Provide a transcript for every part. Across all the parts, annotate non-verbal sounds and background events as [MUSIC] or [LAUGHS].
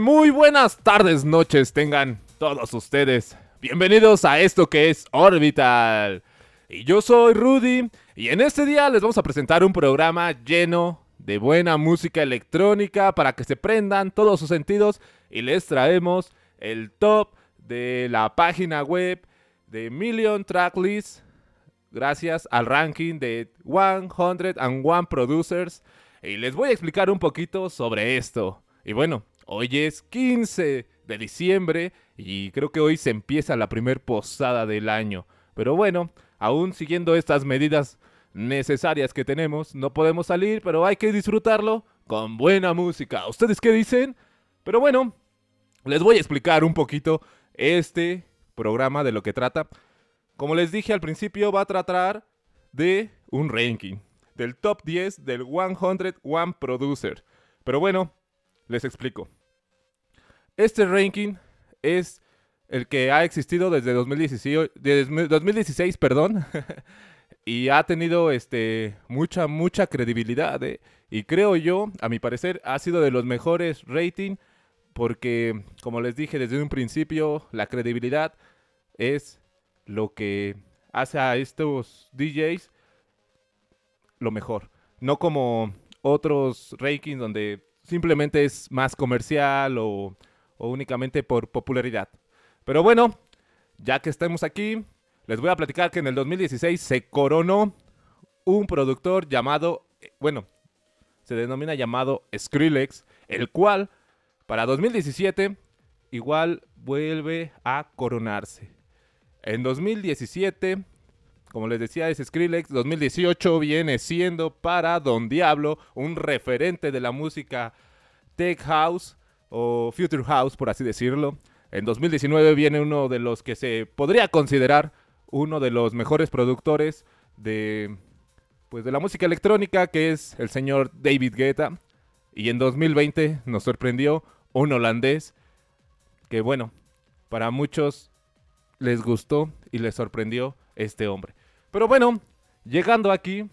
Muy buenas tardes, noches tengan todos ustedes. Bienvenidos a esto que es Orbital. Y yo soy Rudy y en este día les vamos a presentar un programa lleno de buena música electrónica para que se prendan todos sus sentidos y les traemos el top de la página web de Million Tracklist gracias al ranking de 101 Producers y les voy a explicar un poquito sobre esto. Y bueno, hoy es 15 de diciembre y creo que hoy se empieza la primer posada del año. Pero bueno, aún siguiendo estas medidas necesarias que tenemos, no podemos salir, pero hay que disfrutarlo con buena música. ¿Ustedes qué dicen? Pero bueno, les voy a explicar un poquito este programa de lo que trata. Como les dije al principio, va a tratar de un ranking, del top 10 del 101 Producer. Pero bueno, les explico. Este ranking es el que ha existido desde 2016, 2016 perdón, [LAUGHS] y ha tenido este, mucha, mucha credibilidad. ¿eh? Y creo yo, a mi parecer, ha sido de los mejores rating porque, como les dije desde un principio, la credibilidad es lo que hace a estos DJs lo mejor. No como otros rankings donde simplemente es más comercial o, únicamente por popularidad. Pero bueno, ya que estamos aquí, les voy a platicar que en el 2016 se coronó un productor llamado, eh, bueno, se denomina llamado Skrillex, el cual para 2017 igual vuelve a coronarse. En 2017 como les decía, es Skrillex. 2018 viene siendo para Don Diablo un referente de la música tech house o future house, por así decirlo. En 2019 viene uno de los que se podría considerar uno de los mejores productores de pues de la música electrónica, que es el señor David Guetta. Y en 2020 nos sorprendió un holandés que bueno, para muchos les gustó y les sorprendió este hombre. Pero bueno, llegando aquí,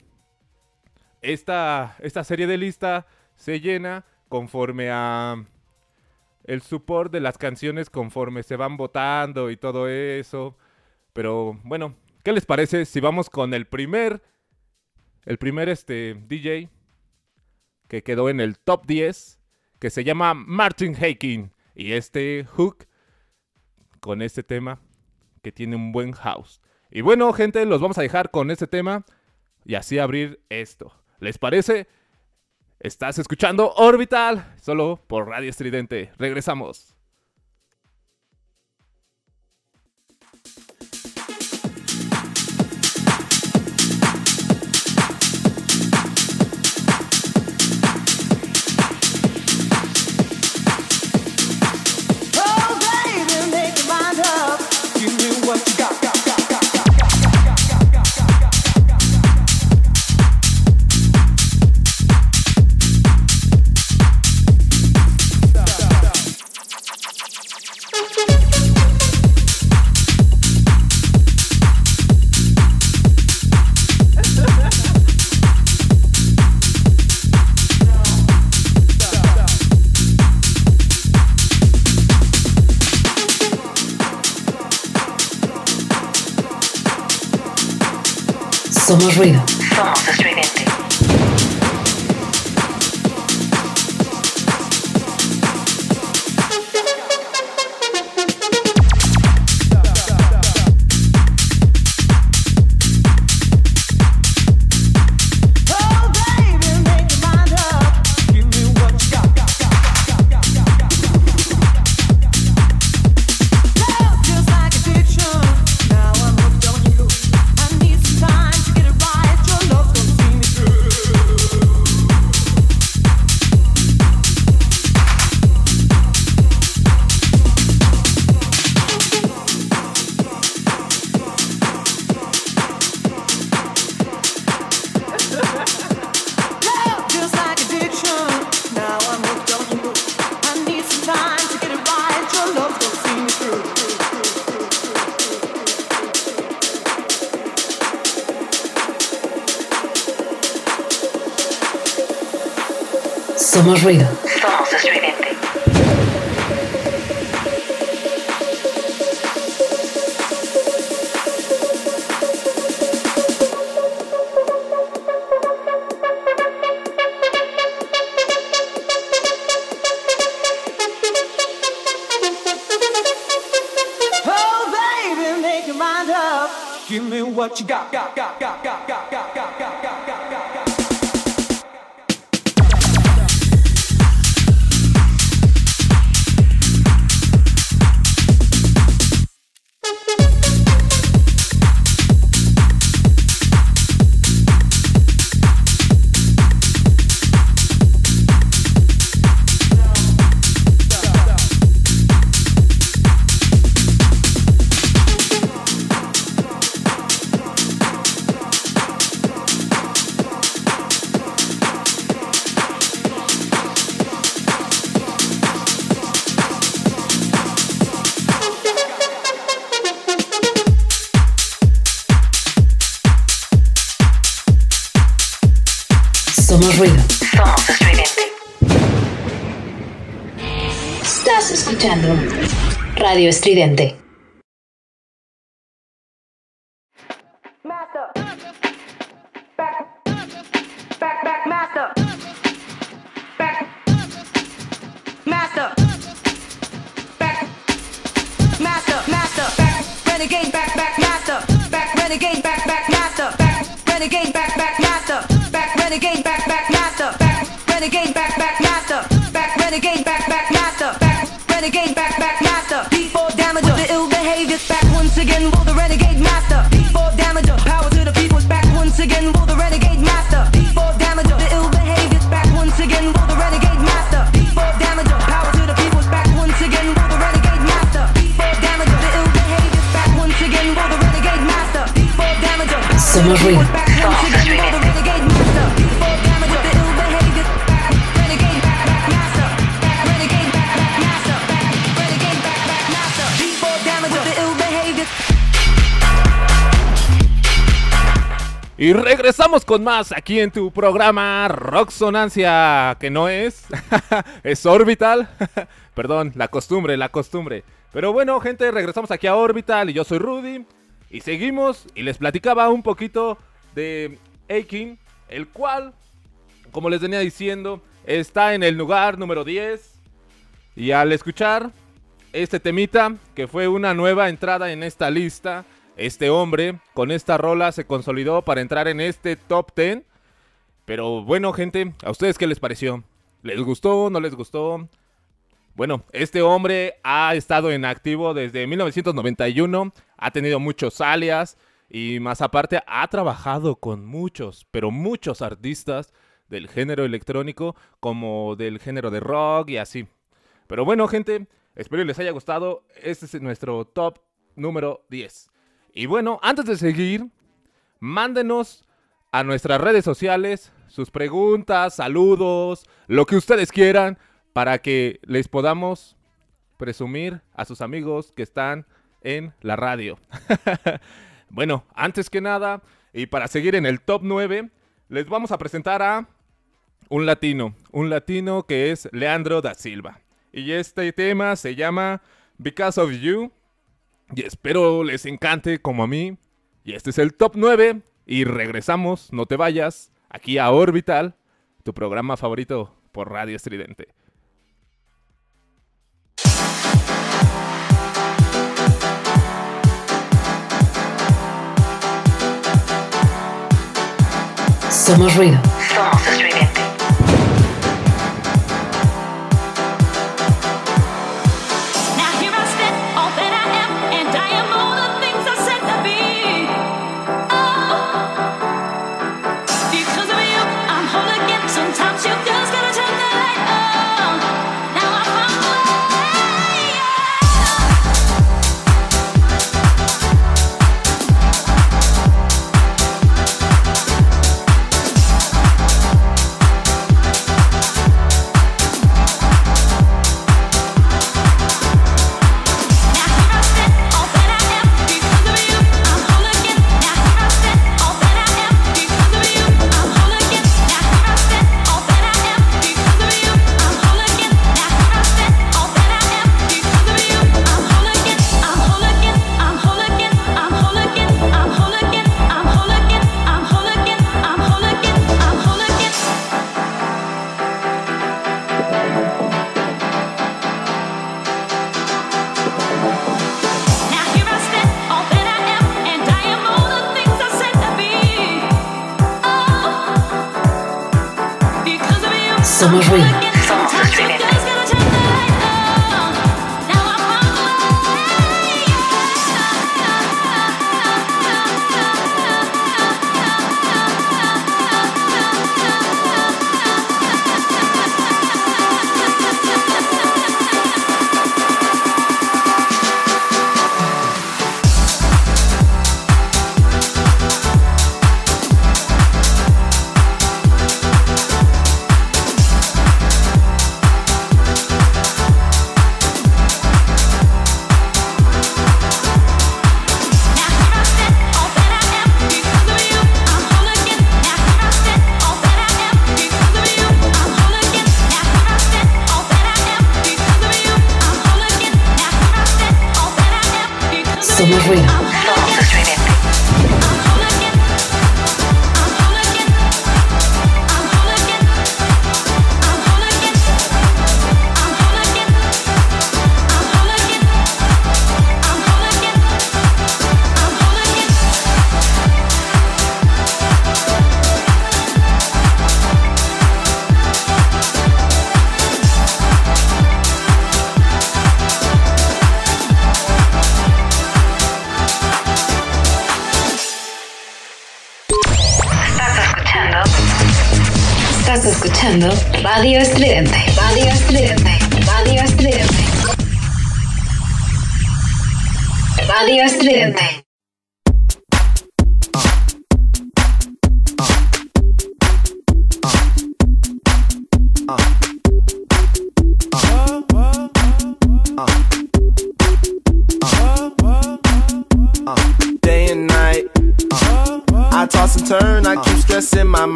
esta, esta serie de lista se llena conforme a el support de las canciones conforme se van votando y todo eso. Pero bueno, ¿qué les parece si vamos con el primer el primer este DJ que quedó en el top 10 que se llama Martin Haking y este hook con este tema que tiene un buen house. Y bueno, gente, los vamos a dejar con este tema y así abrir esto. ¿Les parece? Estás escuchando Orbital, solo por Radio Estridente. Regresamos. Ruido. Somos Somos ruido. Somos estridente. Oh, baby, make your mind up. Give me what you got. got, got, got, got, got, got, got, got, got, got, Estridente. Con más aquí en tu programa Rocksonancia, que no es, [LAUGHS] es Orbital. [LAUGHS] Perdón, la costumbre, la costumbre. Pero bueno, gente, regresamos aquí a Orbital y yo soy Rudy. Y seguimos y les platicaba un poquito de Aiken, el cual, como les venía diciendo, está en el lugar número 10. Y al escuchar este temita, que fue una nueva entrada en esta lista, este hombre con esta rola se consolidó para entrar en este top 10. Pero bueno, gente, ¿a ustedes qué les pareció? ¿Les gustó? ¿No les gustó? Bueno, este hombre ha estado en activo desde 1991, ha tenido muchos alias y más aparte ha trabajado con muchos, pero muchos artistas del género electrónico como del género de rock y así. Pero bueno, gente, espero les haya gustado. Este es nuestro top número 10. Y bueno, antes de seguir, mándenos a nuestras redes sociales sus preguntas, saludos, lo que ustedes quieran, para que les podamos presumir a sus amigos que están en la radio. [LAUGHS] bueno, antes que nada, y para seguir en el top 9, les vamos a presentar a un latino, un latino que es Leandro da Silva. Y este tema se llama Because of You. Y espero les encante como a mí. Y este es el top 9. Y regresamos, no te vayas, aquí a Orbital, tu programa favorito por Radio Estridente. Somos ruido. Somos estridente. Somos ruido. Somos estridente.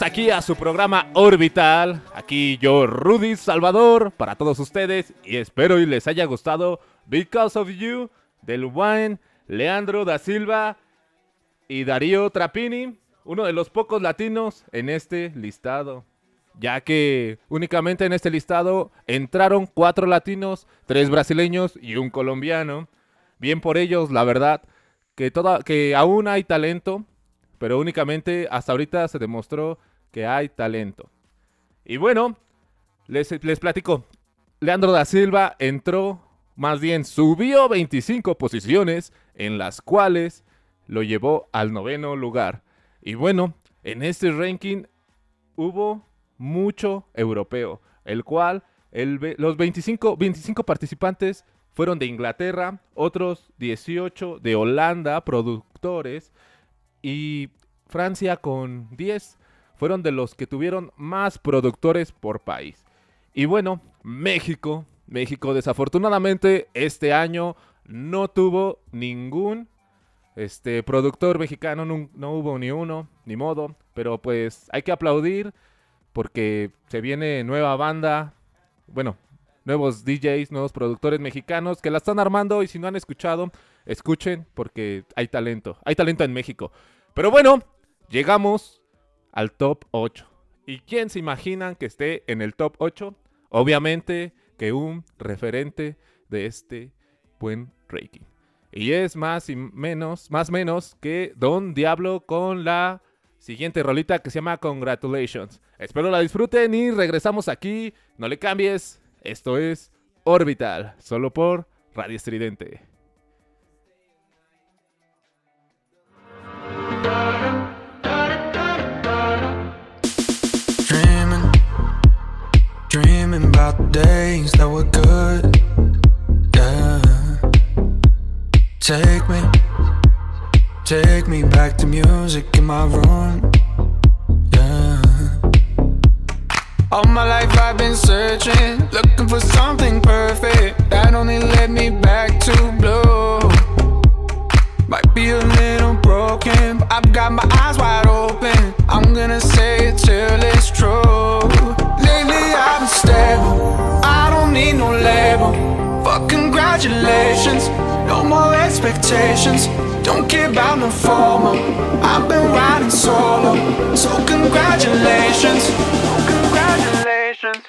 Aquí a su programa Orbital. Aquí yo, Rudy Salvador, para todos ustedes. Y espero y les haya gustado Because of You, del buen Leandro da Silva y Darío Trapini, uno de los pocos latinos en este listado. Ya que únicamente en este listado entraron cuatro latinos, tres brasileños y un colombiano. Bien por ellos, la verdad, que, toda, que aún hay talento, pero únicamente hasta ahorita se demostró que hay talento. Y bueno, les, les platico. Leandro da Silva entró, más bien subió 25 posiciones, en las cuales lo llevó al noveno lugar. Y bueno, en este ranking hubo mucho europeo, el cual los 25, 25 participantes fueron de Inglaterra, otros 18 de Holanda, productores, y Francia con 10 fueron de los que tuvieron más productores por país. Y bueno, México, México desafortunadamente este año no tuvo ningún este productor mexicano, nun- no, hubo ni uno, ni modo, pero pues hay que aplaudir porque se viene nueva banda, bueno, nuevos DJs, nuevos productores mexicanos que la están armando y si no han escuchado, escuchen porque hay talento, hay talento en México. Pero bueno, llegamos al top 8. ¿Y quién se imaginan que esté en el top 8? Obviamente que un referente de este buen ranking. Y es más y menos, más menos que Don Diablo con la siguiente rolita que se llama Congratulations. Espero la disfruten y regresamos aquí. No le cambies. Esto es Orbital, solo por Radio Estridente. About days that were good. Yeah. Take me, take me back to music in my room. Yeah. All my life I've been searching, looking for something perfect that only led me back to blue. Might be a little broken, but I've got my eyes wide open. I'm gonna say it till it's true. I don't need no label. Fuck congratulations, no more expectations. Don't care about no formal. I've been riding solo, so congratulations. So congratulations.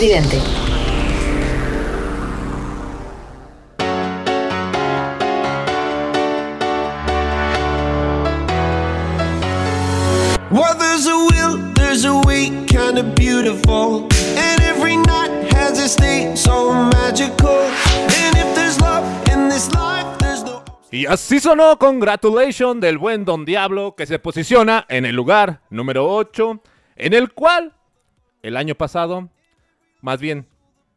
Estridente. Well, there's a will, there's a way, kinda beautiful. And every night has a state so magical. And if there's love in this life, there's no. Y así sonó Congratulation del buen Don Diablo que se posiciona en el lugar número 8, en el cual el año pasado, más bien,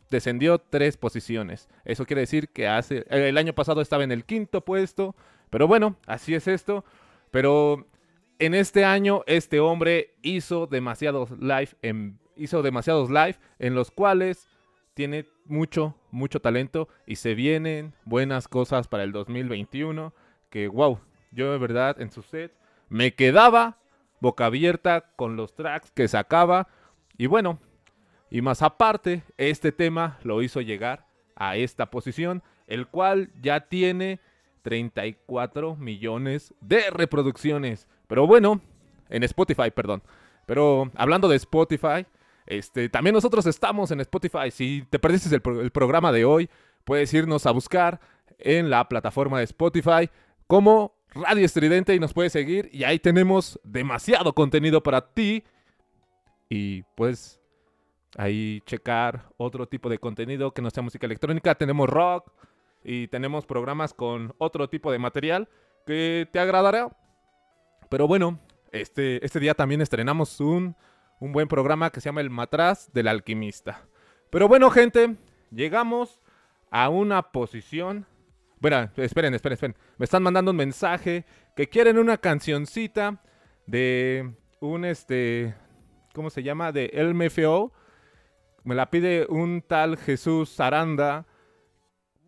descendió tres posiciones. Eso quiere decir que hace, eh, el año pasado estaba en el quinto puesto, pero bueno, así es esto. Pero en este año este hombre hizo demasiados live en, hizo demasiados live en los cuales tiene mucho mucho talento y se vienen buenas cosas para el 2021 que wow, yo de verdad en su set me quedaba boca abierta con los tracks que sacaba y bueno, y más aparte, este tema lo hizo llegar a esta posición, el cual ya tiene 34 millones de reproducciones. Pero bueno, en Spotify, perdón. Pero hablando de Spotify, este, también nosotros estamos en Spotify. Si te perdiste el, el programa de hoy, puedes irnos a buscar en la plataforma de Spotify como Radio Estridente y nos puedes seguir. Y ahí tenemos demasiado contenido para ti. Y pues ahí checar otro tipo de contenido que no sea música electrónica. Tenemos rock y tenemos programas con otro tipo de material que te agradará. Pero bueno, este, este día también estrenamos un, un buen programa que se llama El Matraz del Alquimista. Pero bueno, gente, llegamos a una posición. Bueno, esperen, esperen, esperen. Me están mandando un mensaje que quieren una cancioncita de un este. ¿Cómo se llama? De LMFO. Me la pide un tal Jesús Aranda.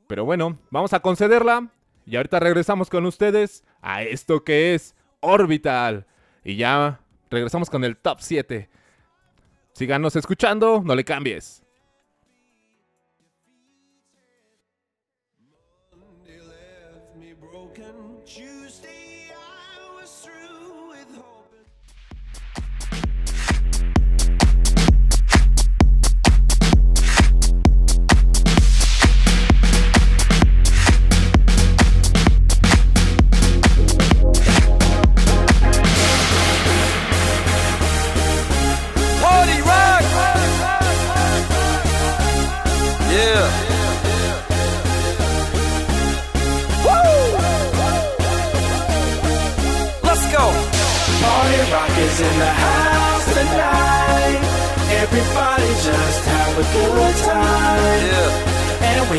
Pero bueno, vamos a concederla. Y ahorita regresamos con ustedes a esto que es Orbital. Y ya regresamos con el top 7. Síganos escuchando, no le cambies.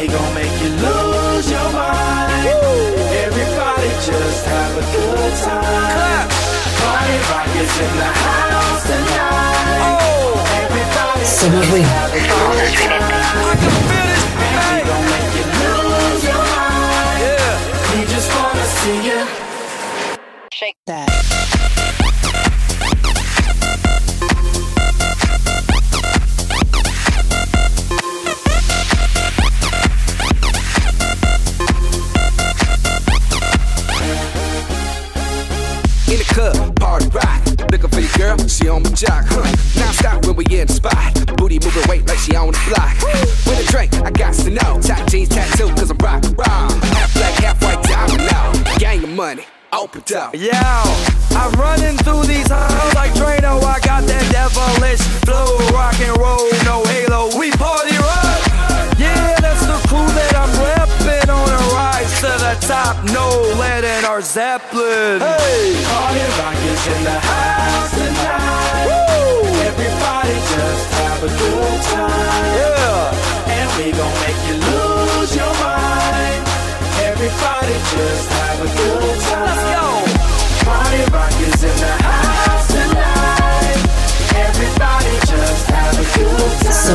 We gon' make you lose your mind. Everybody just have a good time. Clap. Party rock is in the house tonight. Oh, Everybody Somos ruido. I can feel this. we Hey. gon' make you lose your mind. Yeah. We just wanna see you. Shake that.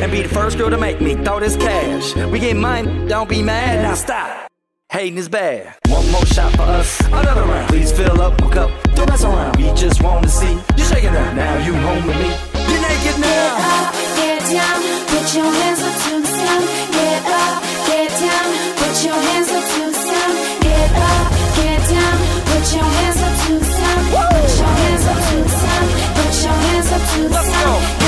And be the first girl to make me throw this cash. We get mine, don't be mad, now stop. Hating is bad. One more shot for us, another round. Please fill up my cup, don't mess around. We just wanna see you shaking it. Now you home with me. You're naked now. Get up, get down, put your hands up to the sound. Get up, get down, put your hands up to the sound. Get up, get down, put your hands up to the sound. Put your hands up to the sound. Put your hands up to the Let's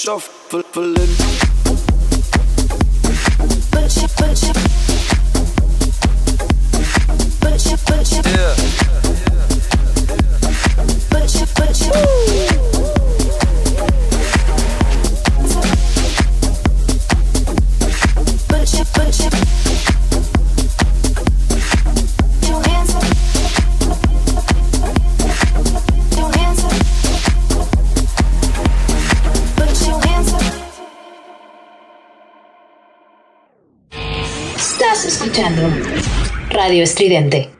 shuffling. Put your, put your. Radio Estridente.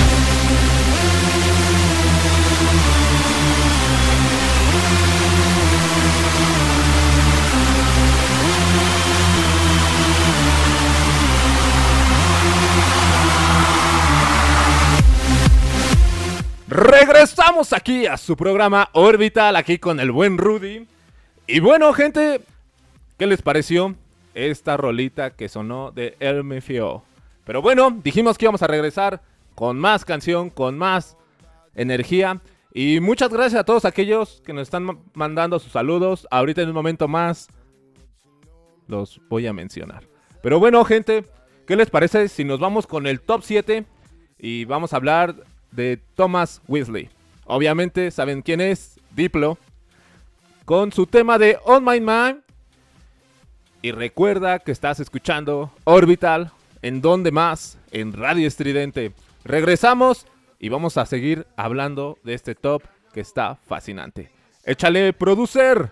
Regresamos aquí a su programa Orbital, aquí con el buen Rudy. Y bueno, gente, ¿qué les pareció esta rolita que sonó de LMFAO? Pero bueno, dijimos que íbamos a regresar con más canción, con más energía. Y muchas gracias a todos aquellos que nos están ma- mandando sus saludos. Ahorita en un momento más los voy a mencionar. Pero bueno, gente, ¿qué les parece si nos vamos con el top 7 y vamos a hablar de Thomas Weasley? Obviamente saben quién es, Diplo, con su tema de On My Mind. Y recuerda que estás escuchando Orbital, en donde más, en Radio Estridente. Regresamos y vamos a seguir hablando de este top que está fascinante. Échale, producer.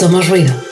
Somos ruido.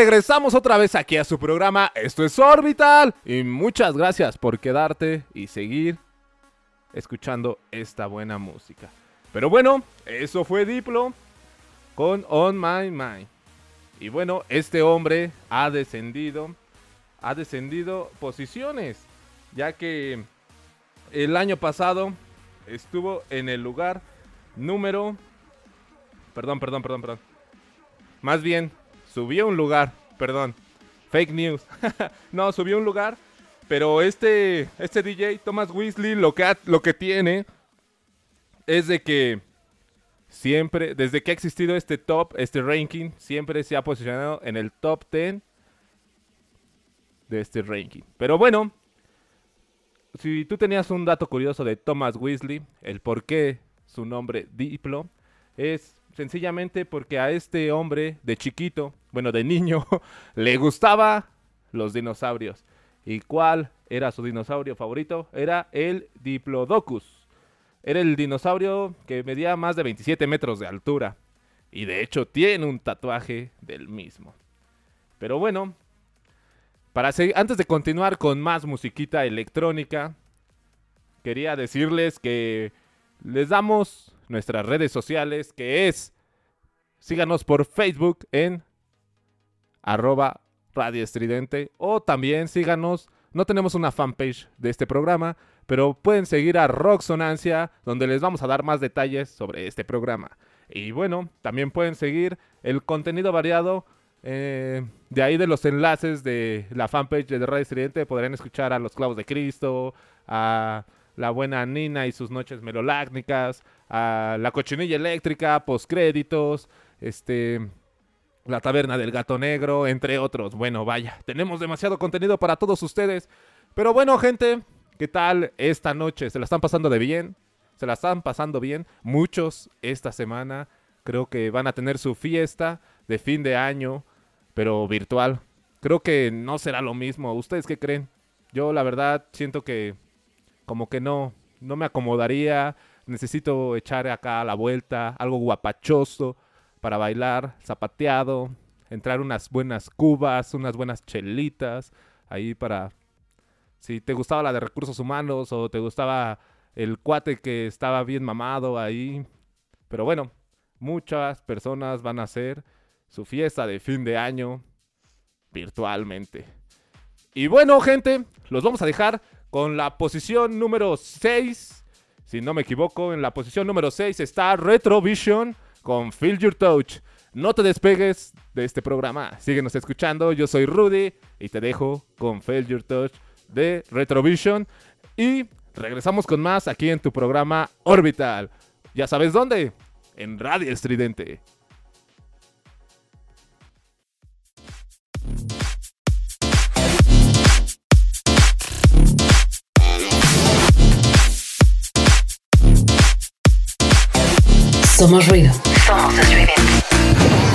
Regresamos otra vez aquí a su programa. Esto es Orbital. Y muchas gracias por quedarte y seguir escuchando esta buena música. Pero bueno, eso fue Diplo con On My Mind. Y bueno, este hombre ha descendido, ha descendido posiciones, ya que el año pasado estuvo en el lugar número... Perdón, perdón, perdón, perdón. Más bien, subió un lugar, perdón. Fake news. [LAUGHS] no, subió un lugar. Pero este, este DJ, Thomas Weasley, lo que, ha- lo que tiene es de que siempre, desde que ha existido este top, este ranking, siempre se ha posicionado en el top 10 de este ranking. Pero bueno, si tú tenías un dato curioso de Thomas Weasley, el por qué su nombre Diplo, es sencillamente porque a este hombre de chiquito, bueno, de niño, [LAUGHS] le gustaba los dinosaurios. ¿Y cuál era su dinosaurio favorito? Era el Diplodocus. Era el dinosaurio que medía más de 27 metros de altura. Y de hecho tiene un tatuaje del mismo. Pero bueno, para antes de continuar con más musiquita electrónica, quería decirles que les damos nuestras redes sociales, que es, síganos por Facebook en arroba Radio Estridente, o también síganos, no tenemos una fanpage de este programa, pero pueden seguir a Rocksonancia, donde les vamos a dar más detalles sobre este programa. Y bueno, también pueden seguir el contenido variado. eh, de ahí de los enlaces de la fanpage de Radio Estridente podrán escuchar a los clavos de Cristo, a la buena Nina y sus noches melolácnicas, la cochinilla eléctrica, postcréditos, este, la taberna del gato negro, entre otros. Bueno, vaya, tenemos demasiado contenido para todos ustedes. Pero bueno, gente, ¿qué tal esta noche? ¿Se la están pasando de bien? ¿Se la están pasando bien? Muchos esta semana Creo que van a tener su fiesta de fin de año, pero virtual. Creo que no será lo mismo. ¿Ustedes qué creen? Yo la verdad siento que como que no, no me acomodaría. Necesito echar acá la vuelta, algo guapachoso para bailar, zapateado, entrar unas buenas cubas, unas buenas chelitas, ahí para... Si te gustaba la de recursos humanos o te gustaba el cuate que estaba bien mamado ahí. Pero bueno, muchas personas van a hacer su fiesta de fin de año virtualmente. Y bueno, gente, los vamos a dejar con la posición número 6. Si no me equivoco, en la posición número 6 está Retrovision con Feel Your Touch. No te despegues de este programa. Síguenos escuchando. Yo soy Rudy y te dejo con Feel Your Touch de Retrovision. Y regresamos con más aquí en tu programa Orbital. Ya sabes dónde. En Radio Estridente. Somos ruido. Somos estridente.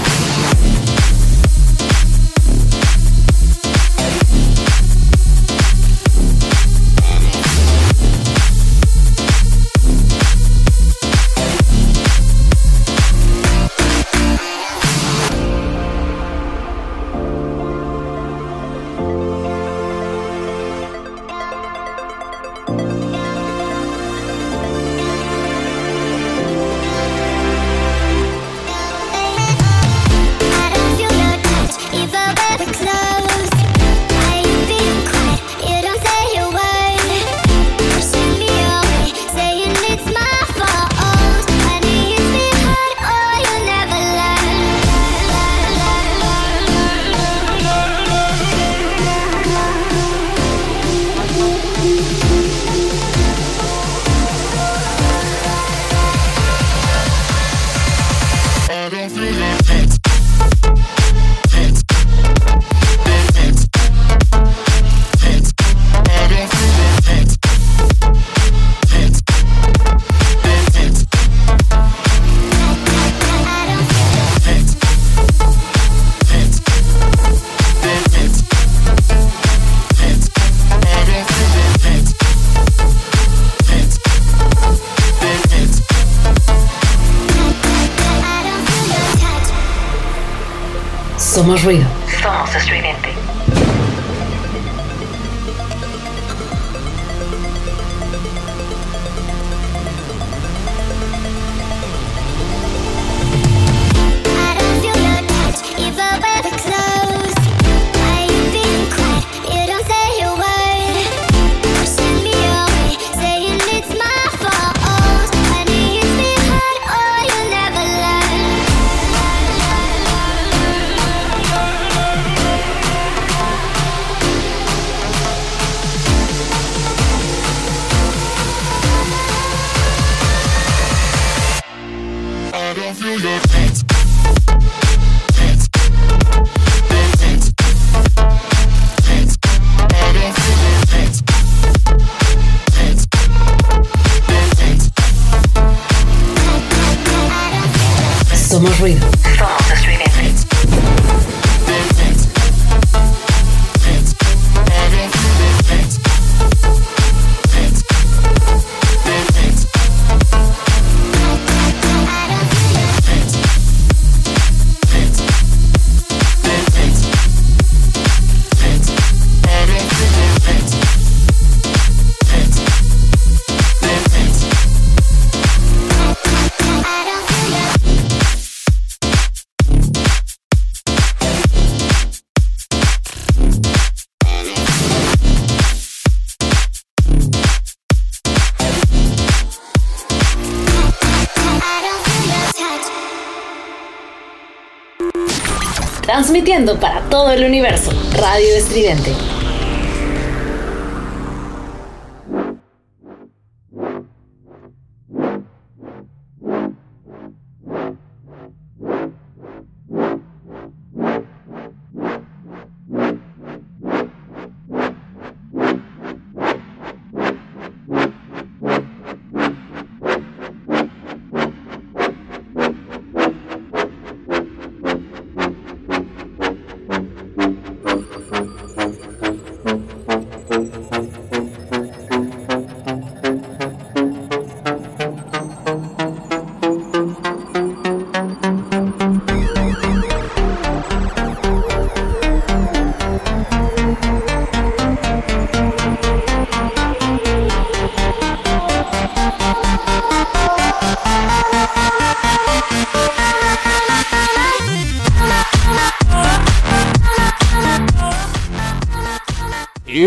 Todo el universo. Radio Estridente.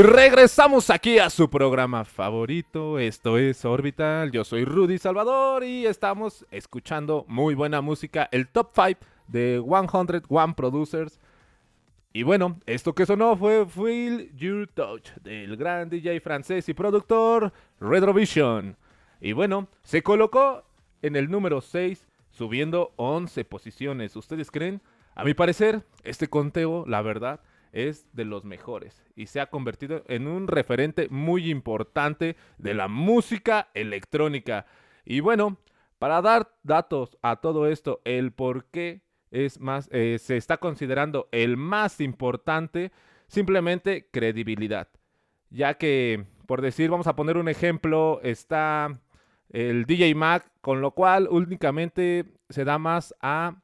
Regresamos aquí a su programa favorito. Esto es Orbital. Yo soy Rudy Salvador y estamos escuchando muy buena música. El top 5 de 101 Producers. Y bueno, esto que sonó fue Feel Your Touch del gran DJ francés y productor Retrovision. Y bueno, se colocó en el número 6, subiendo 11 posiciones. ¿Ustedes creen? A mi parecer, este conteo, la verdad, es de los mejores y se ha convertido en un referente muy importante de la música electrónica. Y bueno, para dar datos a todo esto, el por qué es más, eh, se está considerando el más importante, simplemente credibilidad. Ya que, por decir, vamos a poner un ejemplo, está el DJ Mac, con lo cual únicamente se da más a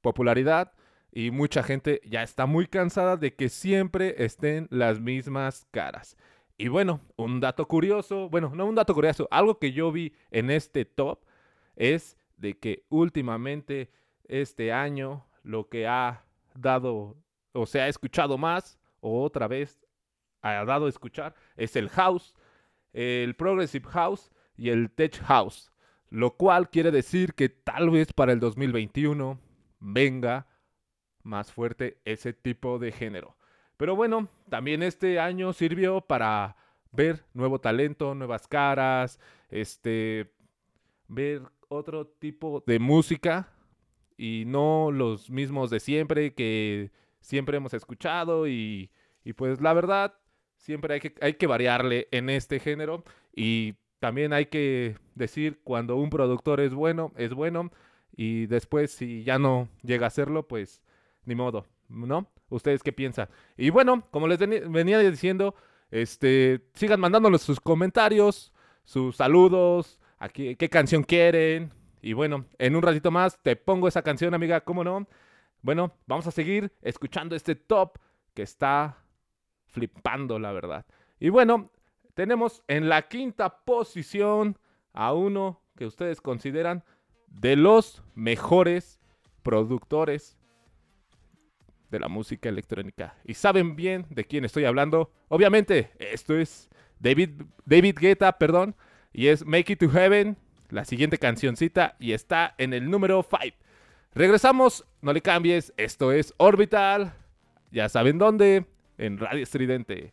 popularidad y mucha gente ya está muy cansada de que siempre estén las mismas caras. Y bueno, un dato curioso, bueno, no un dato curioso, algo que yo vi en este top es de que últimamente este año lo que ha dado o se ha escuchado más o otra vez ha dado a escuchar es el house, el progressive house y el tech house, lo cual quiere decir que tal vez para el 2021 venga más fuerte ese tipo de género. Pero bueno, también este año sirvió para ver nuevo talento, nuevas caras, este ver otro tipo de música y no los mismos de siempre que siempre hemos escuchado y, pues la verdad siempre hay que, hay que variarle en este género y también hay que decir cuando un productor es bueno, es bueno y después si ya no llega a serlo, pues ni modo, ¿no? ¿Ustedes qué piensan? Y bueno, como les venía diciendo, este, sigan mandándonos sus comentarios, sus saludos, aquí, qué canción quieren. Y bueno, en un ratito más te pongo esa canción, amiga, ¿cómo no? Bueno, vamos a seguir escuchando este top que está flipando, la verdad. Y bueno, tenemos en la quinta posición a uno que ustedes consideran de los mejores productores de la música electrónica. Y saben bien de quién estoy hablando. Obviamente, esto es David, David Guetta, perdón. Y es Make It to Heaven, la siguiente cancioncita. Y está en el número 5. Regresamos, no le cambies. Esto es Orbital. Ya saben dónde. En Radio Estridente.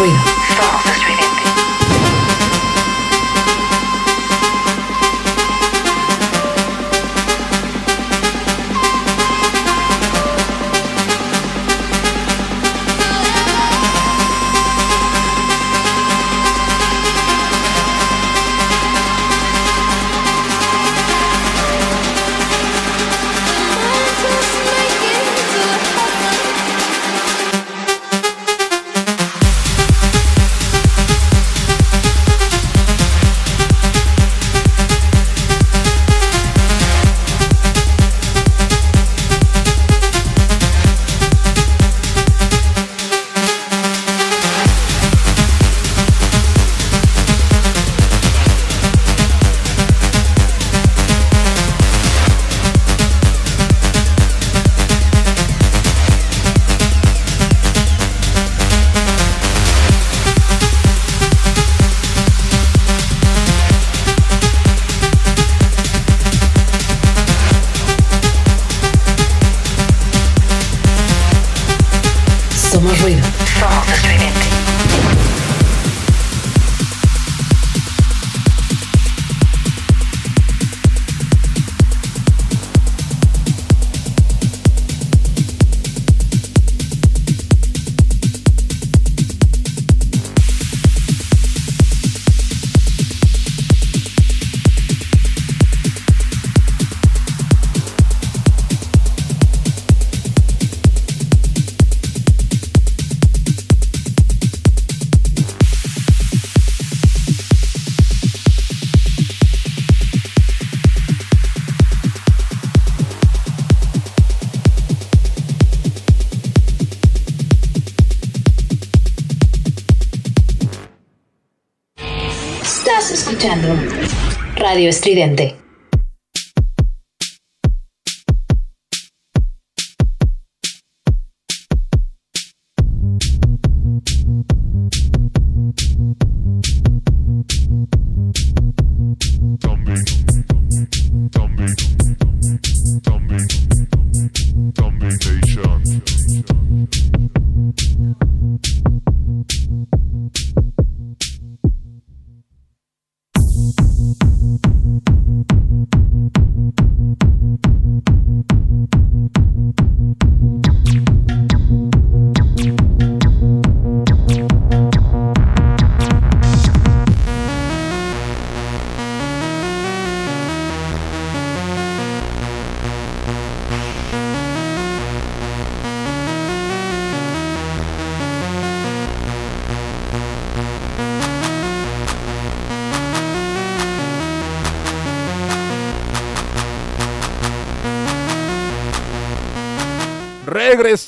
Ruido. Estridente.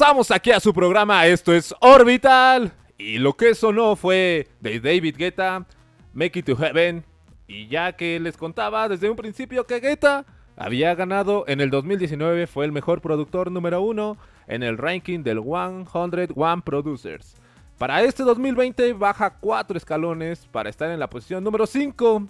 Regresamos aquí a su programa, esto es Orbital. Y lo que sonó fue de David Guetta, Make It to Heaven. Y ya que les contaba desde un principio que Guetta había ganado en el 2019, fue el mejor productor número uno en el ranking del 101 Producers. Para este 2020 baja 4 escalones para estar en la posición número 5.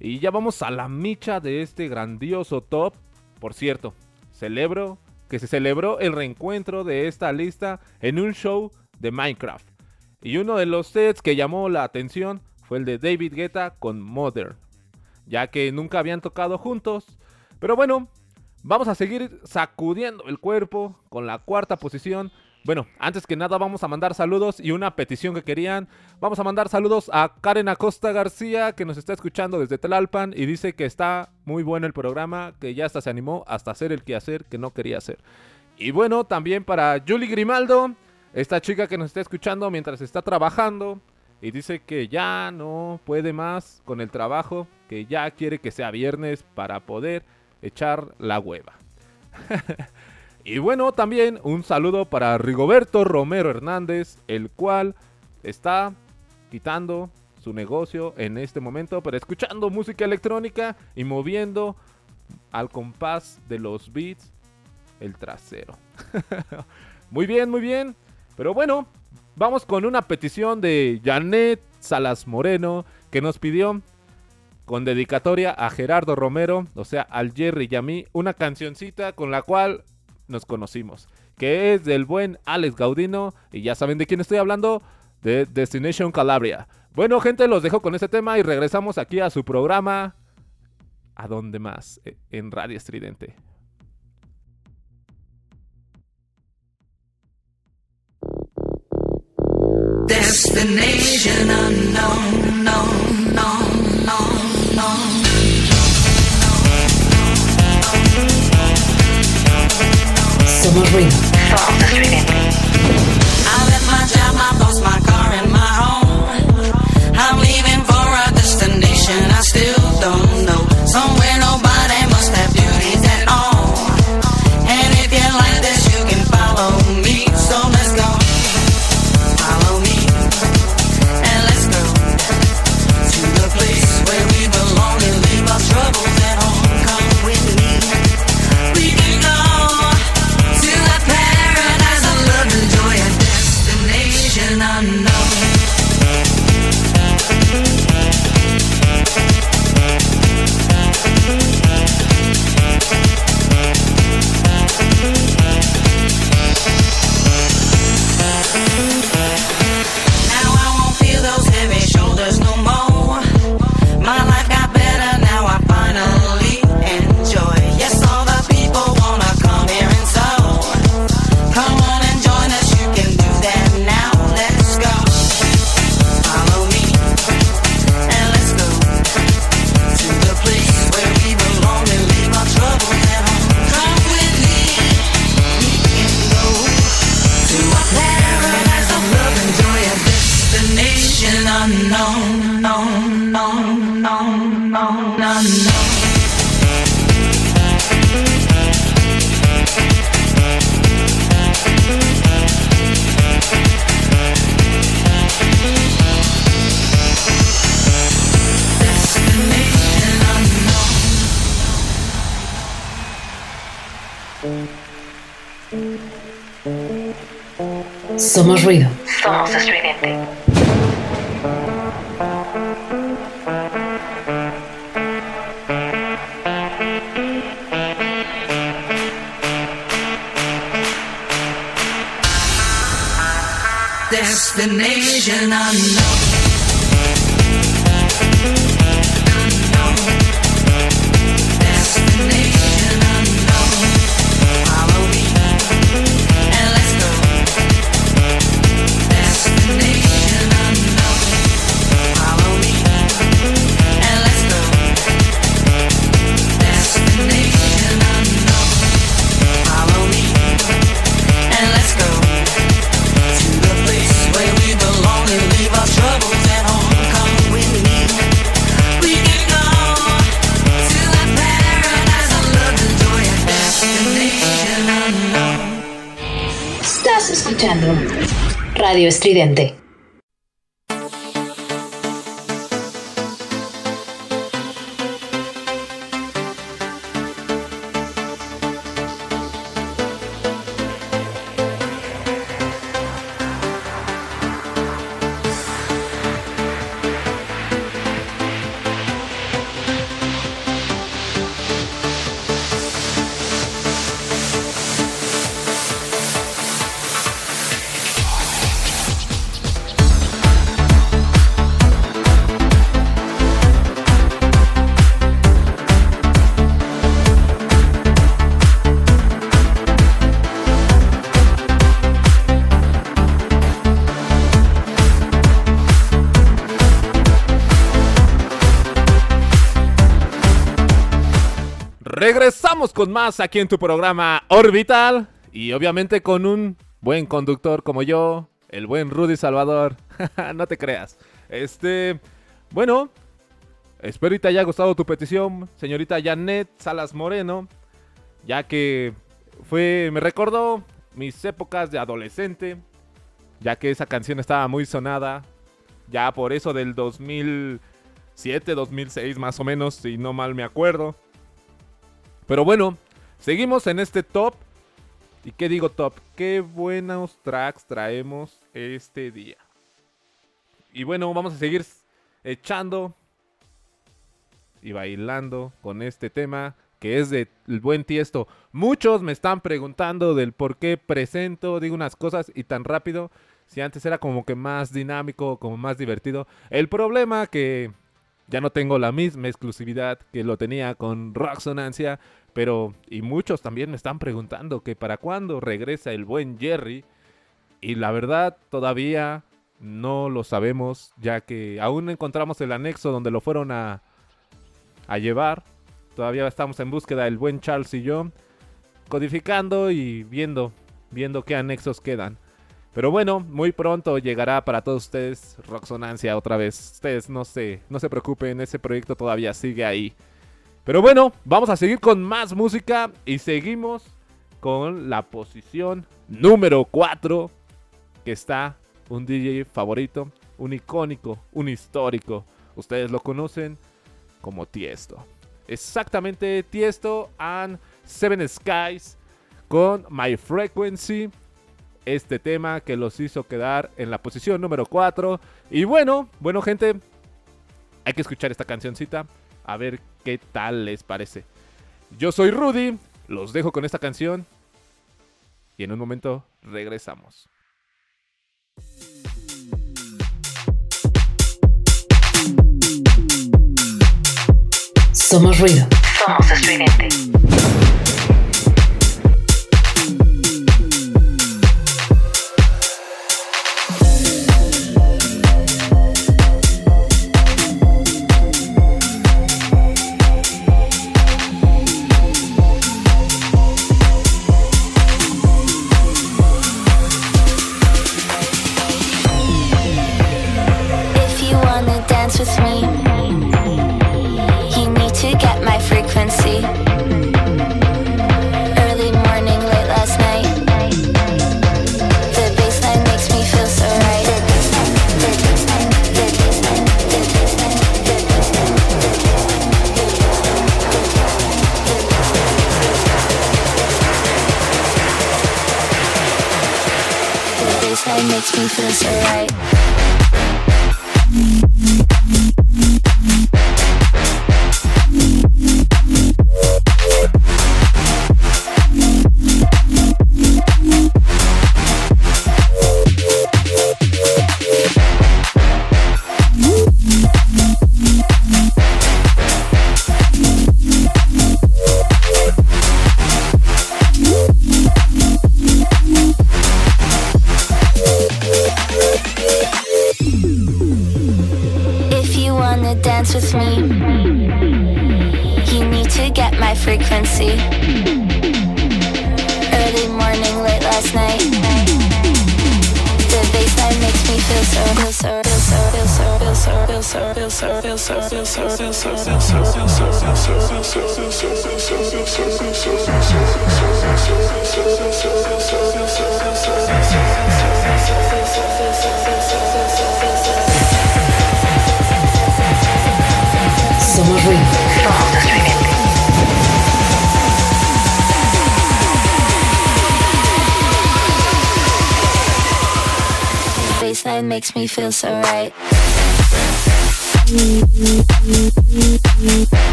Y ya vamos a la micha de este grandioso top. Por cierto, celebro que se celebró el reencuentro de esta lista en un show de Minecraft. Y uno de los sets que llamó la atención fue el de David Guetta con Mother, ya que nunca habían tocado juntos. Pero bueno, vamos a seguir sacudiendo el cuerpo con la cuarta posición. Bueno, antes que nada vamos a mandar saludos y una petición que querían. Vamos a mandar saludos a Karen Acosta García que nos está escuchando desde Tlalpan y dice que está muy bueno el programa, que ya hasta se animó hasta hacer el quehacer que no quería hacer. Y bueno, también para Julie Grimaldo, esta chica que nos está escuchando mientras está trabajando y dice que ya no puede más con el trabajo, que ya quiere que sea viernes para poder echar la hueva. [LAUGHS] Y bueno, también un saludo para Rigoberto Romero Hernández, el cual está quitando su negocio en este momento, pero escuchando música electrónica y moviendo al compás de los beats el trasero. [LAUGHS] muy bien, muy bien. Pero bueno, vamos con una petición de Janet Salas Moreno que nos pidió con dedicatoria a Gerardo Romero, o sea, al Jerry y a mí, una cancioncita con la cual nos conocimos, que es del buen Alex Gaudino, y ya saben de quién estoy hablando, de Destination Calabria. Bueno, gente, los dejo con este tema y regresamos aquí a su programa. ¿A dónde más? E- En Radio Estridente. Destination unknown, no, no, no, no. Somos estridente. I left my job, my boss, my car, and my home. Radio Estridente. Más aquí en tu programa Orbital. Y obviamente con un buen conductor como yo, el buen Rudy Salvador. [LAUGHS] no te creas. Este, bueno, espero y te haya gustado tu petición, señorita Janet Salas Moreno. Ya que fue, me recordó mis épocas de adolescente. Ya que esa canción estaba muy sonada. Ya por eso del 2007, 2006 más o menos, si no mal me acuerdo. Pero bueno, seguimos en este top. ¿Y qué digo top? Qué buenos tracks traemos este día. Y bueno, vamos a seguir echando y bailando con este tema que es de el buen tiesto. Muchos me están preguntando del por qué presento, digo unas cosas y tan rápido. Si antes era como que más dinámico, como más divertido. El problema que ya no tengo la misma exclusividad que lo tenía con Rocksonancia, pero y muchos también me están preguntando que para cuándo regresa el buen Jerry. Y la verdad todavía no lo sabemos, ya que aún encontramos el anexo donde lo fueron a, a llevar. Todavía estamos en búsqueda el buen Charles y yo, codificando y viendo, viendo qué anexos quedan. Pero bueno, muy pronto llegará para todos ustedes Rocksonancia otra vez. Ustedes no se, no se preocupen, ese proyecto todavía sigue ahí. Pero bueno, vamos a seguir con más música y seguimos con la posición número 4 que está un DJ favorito, un icónico, un histórico. Ustedes lo conocen como Tiesto. Exactamente Tiesto and Seven Skies con My Frequency. Este tema que los hizo quedar en la posición número 4. Y bueno, bueno gente, hay que escuchar esta cancioncita a ver qué tal les parece. Yo soy Rudy, los dejo con esta canción y en un momento regresamos. Somos ruido. Somos estridente.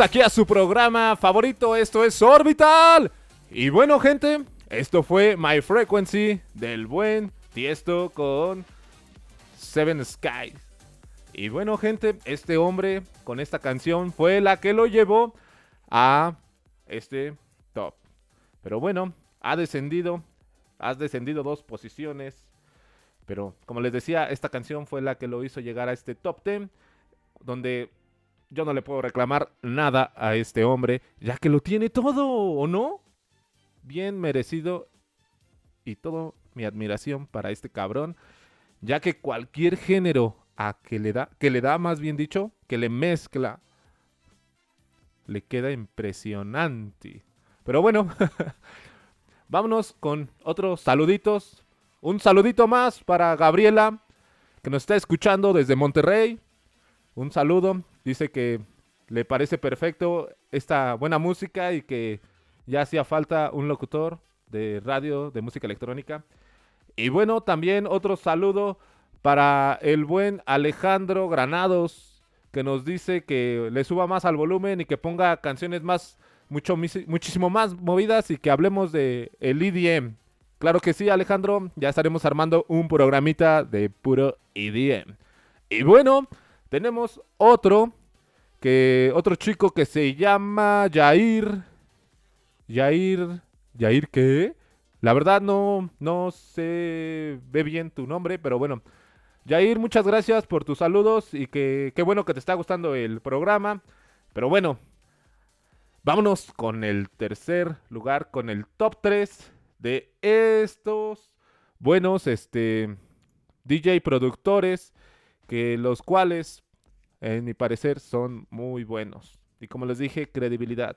Aquí a su programa favorito, esto es Orbital. Y bueno, gente, esto fue My Frequency del buen Tiesto con Seven Skies. Y bueno, gente, este hombre con esta canción fue la que lo llevó a este top. Pero bueno, ha descendido, has descendido dos posiciones. Pero como les decía, esta canción fue la que lo hizo llegar a este top 10, donde yo no le puedo reclamar nada a este hombre, ya que lo tiene todo, ¿o no? Bien merecido y todo mi admiración para este cabrón, ya que cualquier género a que le da, que le da más bien dicho, que le mezcla, le queda impresionante. Pero bueno, [LAUGHS] vámonos con otros saluditos. Un saludito más para Gabriela, que nos está escuchando desde Monterrey. Un saludo. Dice que le parece perfecto esta buena música y que ya hacía falta un locutor de radio de música electrónica. Y bueno, también otro saludo para el buen Alejandro Granados, que nos dice que le suba más al volumen y que ponga canciones más, mucho, muchísimo más movidas y que hablemos de el EDM. Claro que sí, Alejandro, ya estaremos armando un programita de puro EDM. Y bueno, tenemos otro que otro chico que se llama Jair. Jair, Jair qué? La verdad no no se ve bien tu nombre, pero bueno. Jair, muchas gracias por tus saludos y que qué bueno que te está gustando el programa. Pero bueno, vámonos con el tercer lugar, con el top 3 de estos buenos este DJ productores que los cuales en mi parecer son muy buenos. Y como les dije, credibilidad.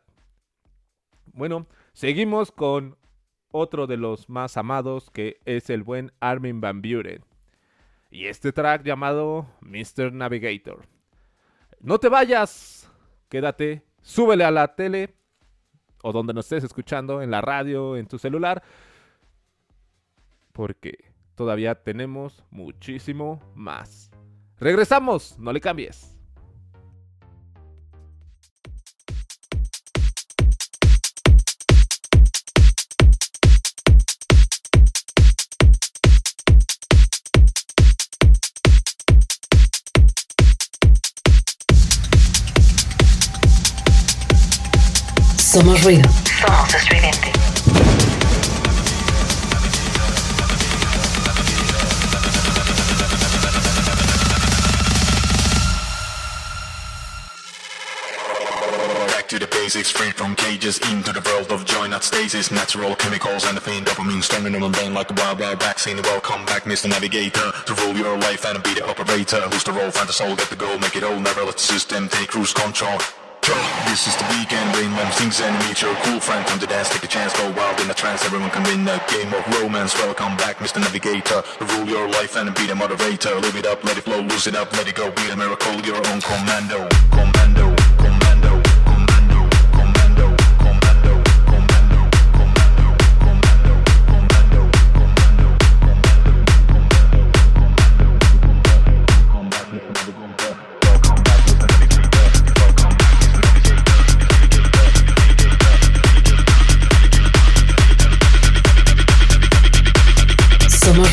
Bueno, seguimos con otro de los más amados que es el buen Armin Van Buren. Y este track llamado Mr. Navigator. No te vayas, quédate, súbele a la tele o donde nos estés escuchando, en la radio, en tu celular, porque todavía tenemos muchísimo más. Regresamos, no le cambies. Somos ruido. Somos estridente. Basics, free from cages, into the world of joy, not stasis. Natural chemicals and the faint dopamine storming on the brain like a wild, wild vaccine. Welcome back, Mr. Navigator, to rule your life and be the operator. Who's the role? Find the soul, get the goal, make it all. Never let the system take cruise control. This is the weekend, rain man things and meet your cool friend. Come to dance, take a chance, go wild in a trance. Everyone can win a game of romance. Welcome back, Mr. Navigator. Rule your life and be the moderator. Live it up, let it flow, lose it up, let it go. Be a miracle, your own. Commando, commando,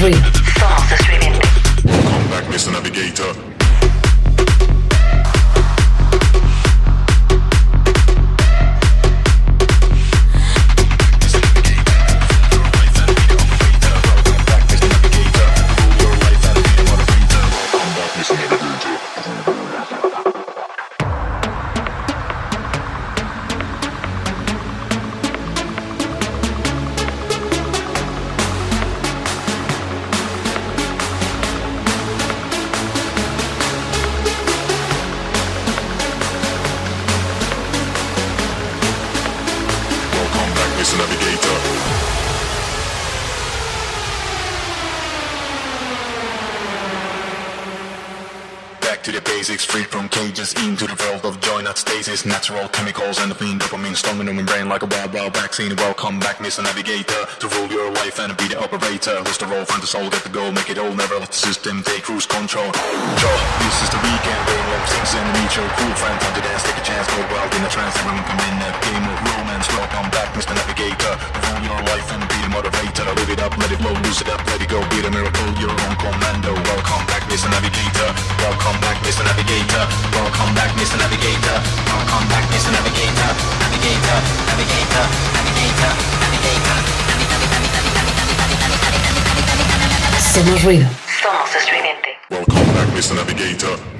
Somos ruido. Somos estridente. Welcome back, Mr. Navigator. natural community stasis, natural chemicals, endorphin, dopamine, storming in my brain like a wild, wild vaccine. Welcome back, Mr. Navigator, to rule your life and be the operator. Who's the role, find the soul, get the goal, make it all, never let the system take cruise control. This is the weekend, rain, long things and meet your cool friend, time to dance, take a chance, go wild in a trance, everyone come in a game of romance. Welcome back, Mr. Navigator, to rule your life and be the motivator. Live it up, let it flow, lose it up, let it go, be the miracle, your own commando. Welcome back, Mr. Navigator. Welcome back, Mr. Navigator. Welcome back, Mr. Navigator. Welcome back, Mr. Navigator. Navigator, navigator, navigator, navigator. Somos ruido. Somos estridente. Welcome back, Mr. Navigator.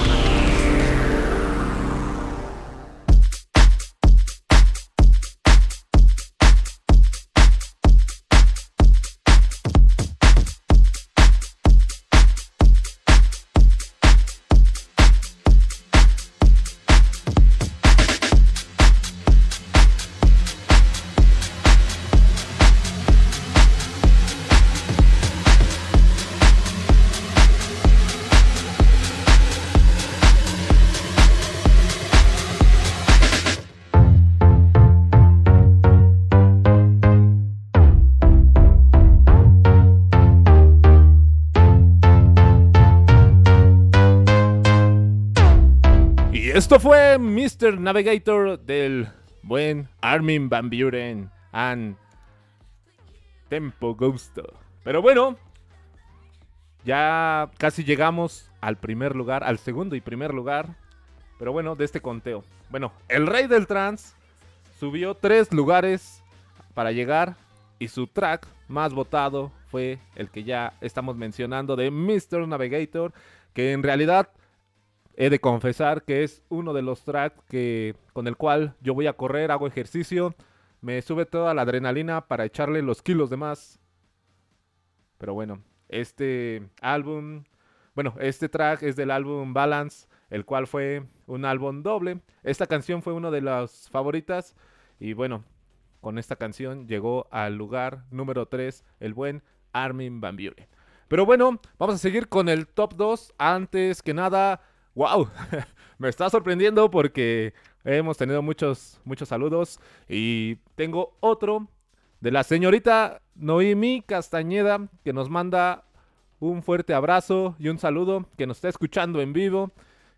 Esto fue Mr. Navigator del buen Armin Van Buren and Tempo Gusto. Pero bueno, ya casi llegamos al primer lugar, al segundo y primer lugar. Pero bueno, de este conteo. Bueno, el rey del trance subió tres lugares para llegar y su track más votado fue el que ya estamos mencionando de Mr. Navigator, que en realidad he de confesar que es uno de los tracks que con el cual yo voy a correr, hago ejercicio, me sube toda la adrenalina para echarle los kilos de más. Pero bueno, este álbum, bueno, este track es del álbum Balance, el cual fue un álbum doble. Esta canción fue una de las favoritas y bueno, con esta canción llegó al lugar número 3 el buen Armin Van Buren. Pero bueno, vamos a seguir con el top 2. Antes que nada, wow, [LAUGHS] me está sorprendiendo porque hemos tenido muchos, muchos saludos y tengo otro de la señorita Noemi Castañeda que nos manda un fuerte abrazo y un saludo que nos está escuchando en vivo,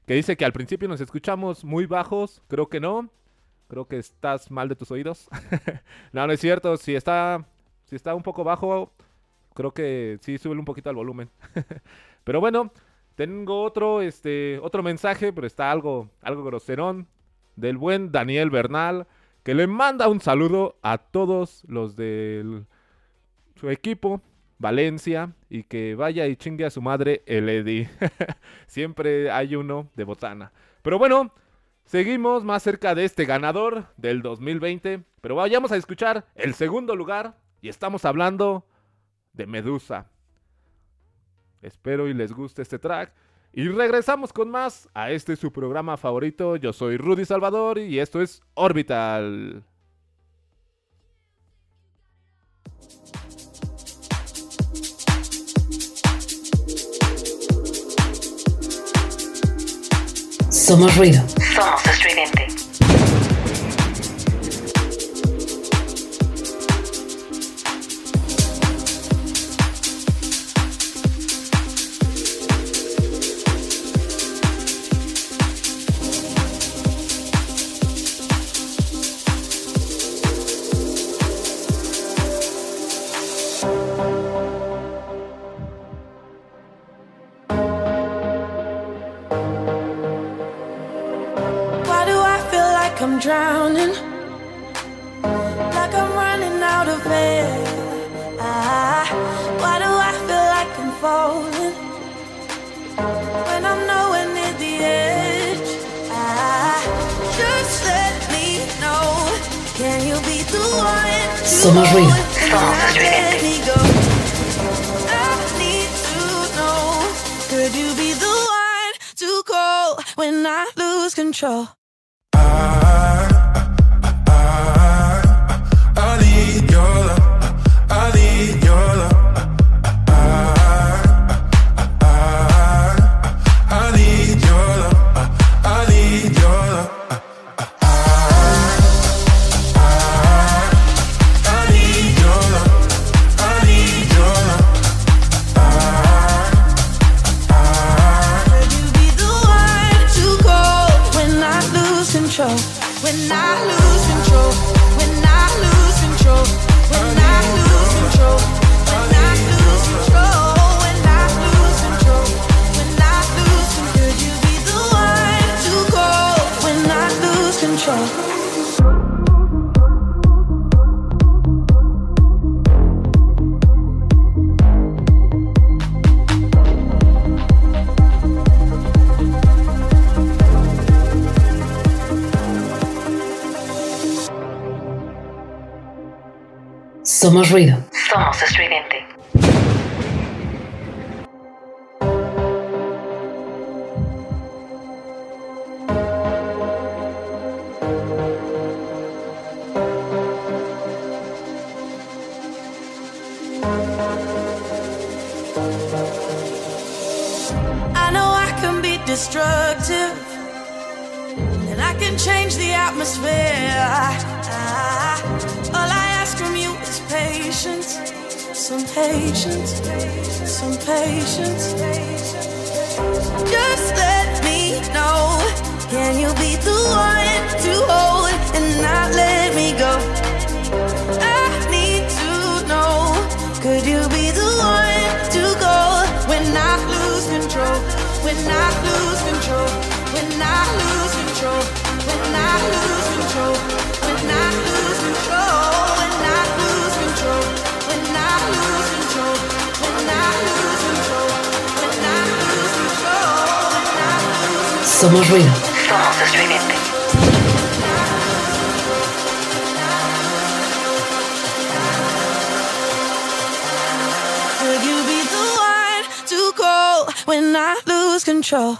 que dice que al principio nos escuchamos muy bajos, creo que no, creo que estás mal de tus oídos. [LAUGHS] no, no es cierto, si está, si está un poco bajo, creo que sí, sube un poquito al volumen. [LAUGHS] Pero bueno, tengo otro, este, otro mensaje, pero está algo, algo groserón, del buen Daniel Bernal, que le manda un saludo a todos los de su equipo, Valencia, y que vaya y chingue a su madre el Eddie. [LAUGHS] Siempre hay uno de botana. Pero bueno, seguimos más cerca de este ganador del 2020, pero vayamos a escuchar el segundo lugar, y estamos hablando de Medusa. Espero y les guste este track. Y regresamos con más a este su programa favorito. Yo soy Rudy Salvador y esto es Orbital. Somos ruido. Somos estridente. I'm drowning, like I'm running out of air. Ah, why do I feel like I'm falling when I'm nowhere near the edge? Ah, just let me know. Can you be the one to let me go? I need to know. Could you be the one to call when I lose control? Somos ruido. Somos. Somos ruido. Somos estridente. Could you be the one to call when I lose control?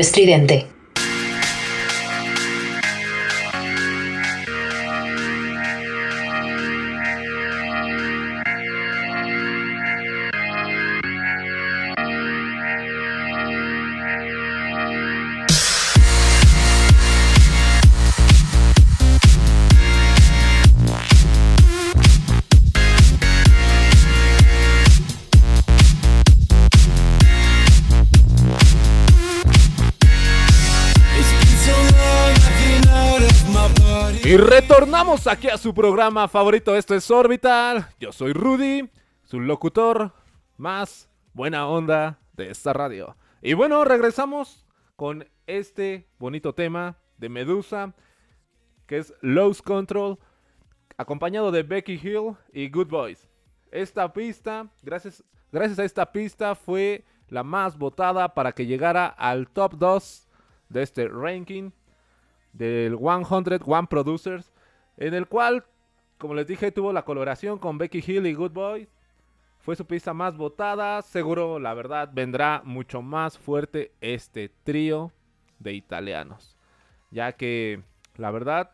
estridente. Aquí a su programa favorito, esto es Orbital. Yo soy Rudy, su locutor más buena onda de esta radio. Y bueno, regresamos con este bonito tema de Medusa, que es Lose Control, acompañado de Becky Hill y Good Boys. Esta pista, gracias, gracias a esta pista, fue la más votada para que llegara al top 2 de este ranking del 100 One Producers en el cual, como les dije, tuvo la colaboración con Becky Hill y Good Boys. Fue su pista más votada. Seguro, la verdad, vendrá mucho más fuerte este trío de italianos. Ya que, la verdad,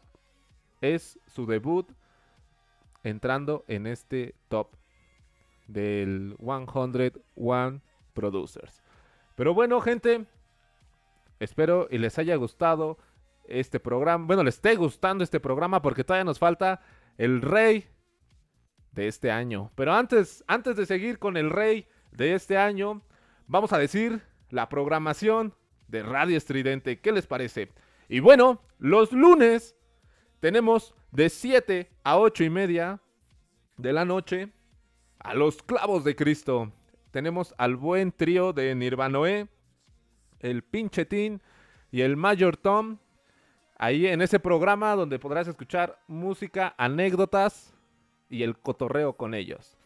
es su debut entrando en este top del 101 Producers. Pero bueno, gente, espero y les haya gustado este programa. Bueno, les esté gustando este programa porque todavía nos falta el rey de este año. Pero antes, antes de seguir con el rey de este año, vamos a decir la programación de Radio Estridente. ¿Qué les parece? Y bueno, los lunes tenemos de 7 a 8 y media de la noche a los clavos de Cristo. Tenemos al buen trío de Nirvanoé, el Pinchetín y el Mayor Tom. Ahí en ese programa donde podrás escuchar música, anécdotas y el cotorreo con ellos.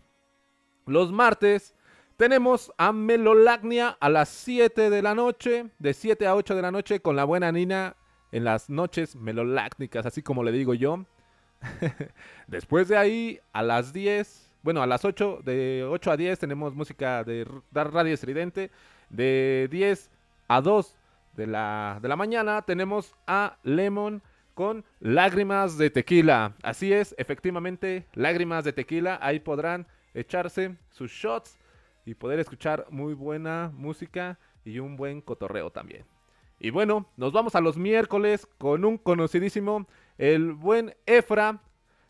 Los martes tenemos a Melolagnia a las 7 de la noche, de 7 a 8 de la noche con la buena Nina en las noches melolácnicas, así como le digo yo. [LAUGHS] Después de ahí, a las 10, bueno, a las 8, de 8 a 10 tenemos música de Radio Estridente. De 10 a 2 de la, de la mañana tenemos a Lemon con Lágrimas de Tequila. Así es, efectivamente, Lágrimas de Tequila. Ahí podrán echarse sus shots y poder escuchar muy buena música y un buen cotorreo también. Y bueno, nos vamos a los miércoles con un conocidísimo, el buen Efra,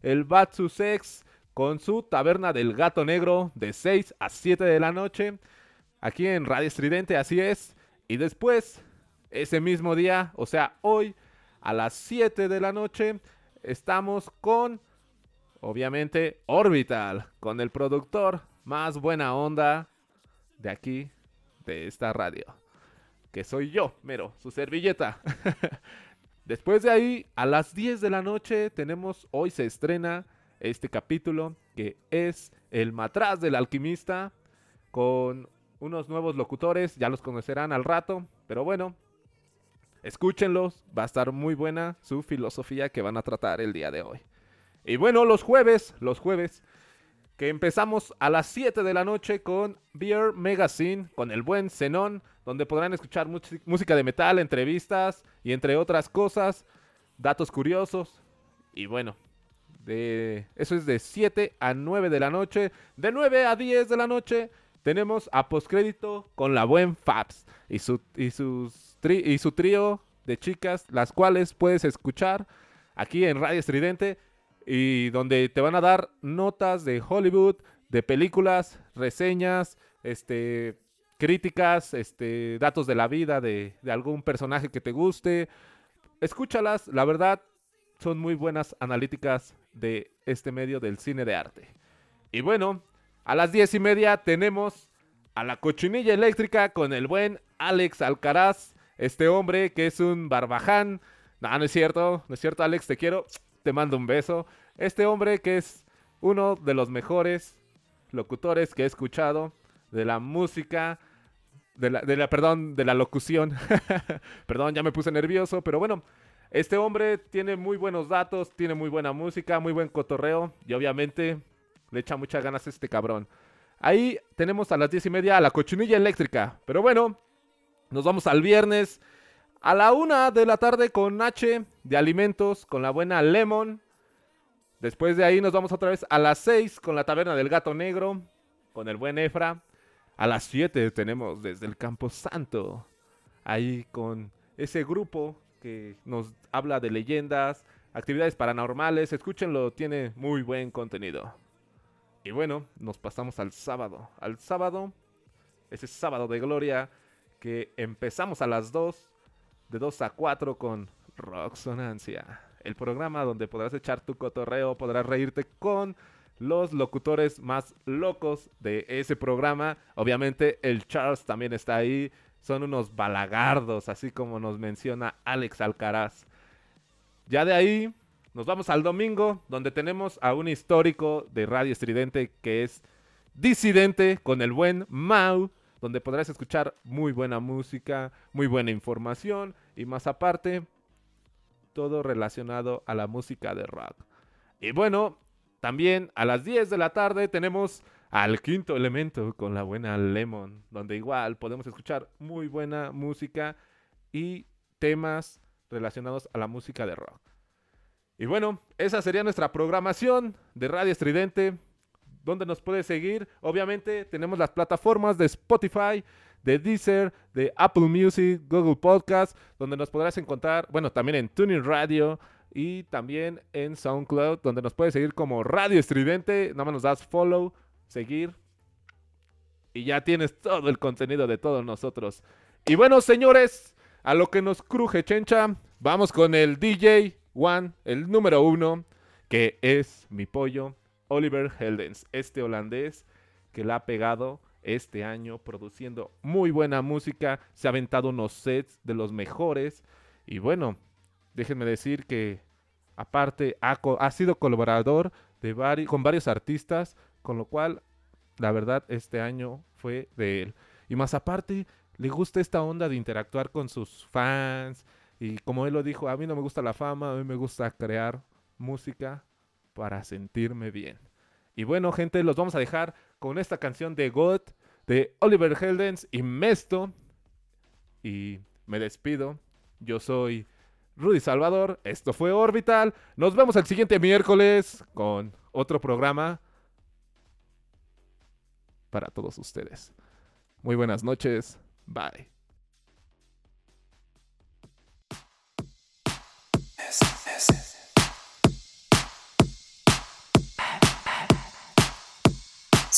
el Batsu Sex, con su taberna del gato negro de 6 a 7 de la noche, aquí en Radio Estridente, así es. Y después, ese mismo día, o sea, hoy, a las 7 de la noche, estamos con, obviamente, Orbital, con el productor más buena onda de aquí, de esta radio que soy yo, mero, su servilleta. [LAUGHS] Después de ahí, a las 10 de la noche, tenemos, hoy se estrena este capítulo, que es El Matraz del Alquimista, con unos nuevos locutores, ya los conocerán al rato, pero bueno, escúchenlos, va a estar muy buena su filosofía que van a tratar el día de hoy. Y bueno, los jueves, los jueves, que empezamos a las 7 de la noche con Beer Magazine, con el buen Zenón, donde podrán escuchar música de metal, entrevistas y entre otras cosas, datos curiosos. Y bueno, de, eso es de 7 a 9 de la noche. De 9 a 10 de la noche tenemos a postcrédito con la buen Fabs y su, y sus y su trío de chicas, las cuales puedes escuchar aquí en Radio Estridente y donde te van a dar notas de Hollywood, de películas, reseñas, este, críticas, este, datos de la vida de, de algún personaje que te guste. Escúchalas, la verdad, son muy buenas analíticas de este medio del cine de arte. Y bueno, a las diez y media tenemos a la cochinilla eléctrica con el buen Alex Alcaraz, este hombre que es un barbaján. No, no es cierto, no es cierto, Alex, te quiero, te mando un beso. Este hombre que es uno de los mejores locutores que he escuchado de la música, de la, de la perdón, de la locución. [LAUGHS] perdón, ya me puse nervioso, pero bueno, este hombre tiene muy buenos datos, tiene muy buena música, muy buen cotorreo y obviamente le echa muchas ganas a este cabrón. Ahí tenemos a las diez y media a la cochinilla eléctrica. Pero bueno, nos vamos al viernes a la una de la tarde con H de alimentos, con la buena Lemon. Después de ahí nos vamos otra vez a las 6 con la taberna del gato negro, con el buen Efra. A las 7 tenemos desde el Campo Santo, ahí con ese grupo que nos habla de leyendas, actividades paranormales. Escúchenlo, tiene muy buen contenido. Y bueno, nos pasamos al sábado. Al sábado, ese sábado de gloria que empezamos a las 2, de 2 a 4 con Rocksonancia. El programa donde podrás echar tu cotorreo, podrás reírte con los locutores más locos de ese programa. Obviamente el Charles también está ahí, son unos balagardos, así como nos menciona Alex Alcaraz. Ya de ahí nos vamos al domingo, donde tenemos a un histórico de Radio Estridente que es Disidente con el buen Mau, donde podrás escuchar muy buena música, muy buena información y más aparte, todo relacionado a la música de rock. Y bueno, también a las 10 de la tarde tenemos al quinto elemento con la buena Lemon, donde igual podemos escuchar muy buena música y temas relacionados a la música de rock. Y bueno, esa sería nuestra programación de Radio Estridente. ¿Dónde nos puedes seguir? Obviamente tenemos las plataformas de Spotify, de Deezer, de Apple Music, Google Podcast, donde nos podrás encontrar, bueno, también en Tuning Radio y también en SoundCloud, donde nos puedes seguir como Radio Estridente. Nada más nos das follow, seguir y ya tienes todo el contenido de todos nosotros. Y bueno, señores, a lo que nos cruje chencha, vamos con el DJ One, el número uno, que es mi pollo, Oliver Heldens, este holandés que la ha pegado este año produciendo muy buena música, se ha aventado unos sets de los mejores y bueno, déjenme decir que aparte ha, sido colaborador con varios artistas, con lo cual la verdad este año fue de él. Y más aparte, le gusta esta onda de interactuar con sus fans. Y como él lo dijo, a mí no me gusta la fama, a mí me gusta crear música para sentirme bien. Y bueno, gente, los vamos a dejar con esta canción de God de Oliver Heldens y Mesto. Y me despido. Yo soy Rudy Salvador. Esto fue Orbital. Nos vemos el siguiente miércoles con otro programa para todos ustedes. Muy buenas noches. Bye.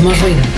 Somos ruido.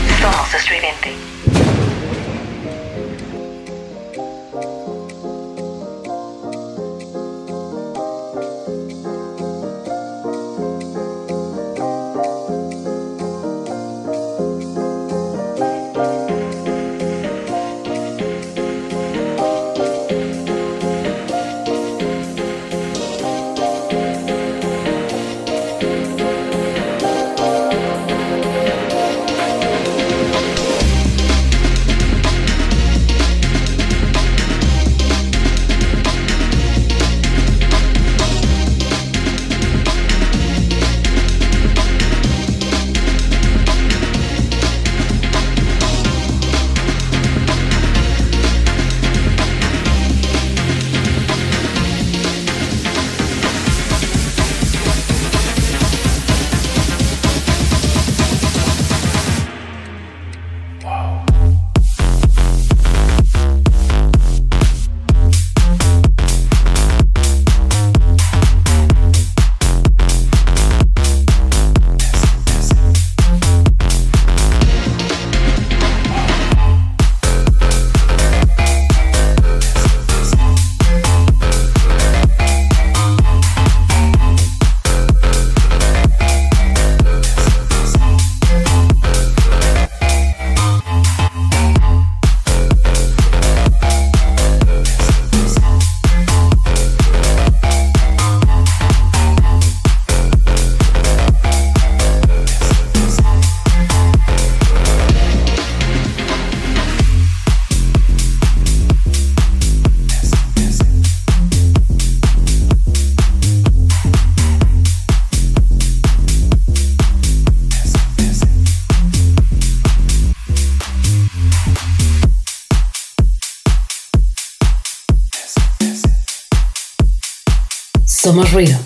Somos ruido.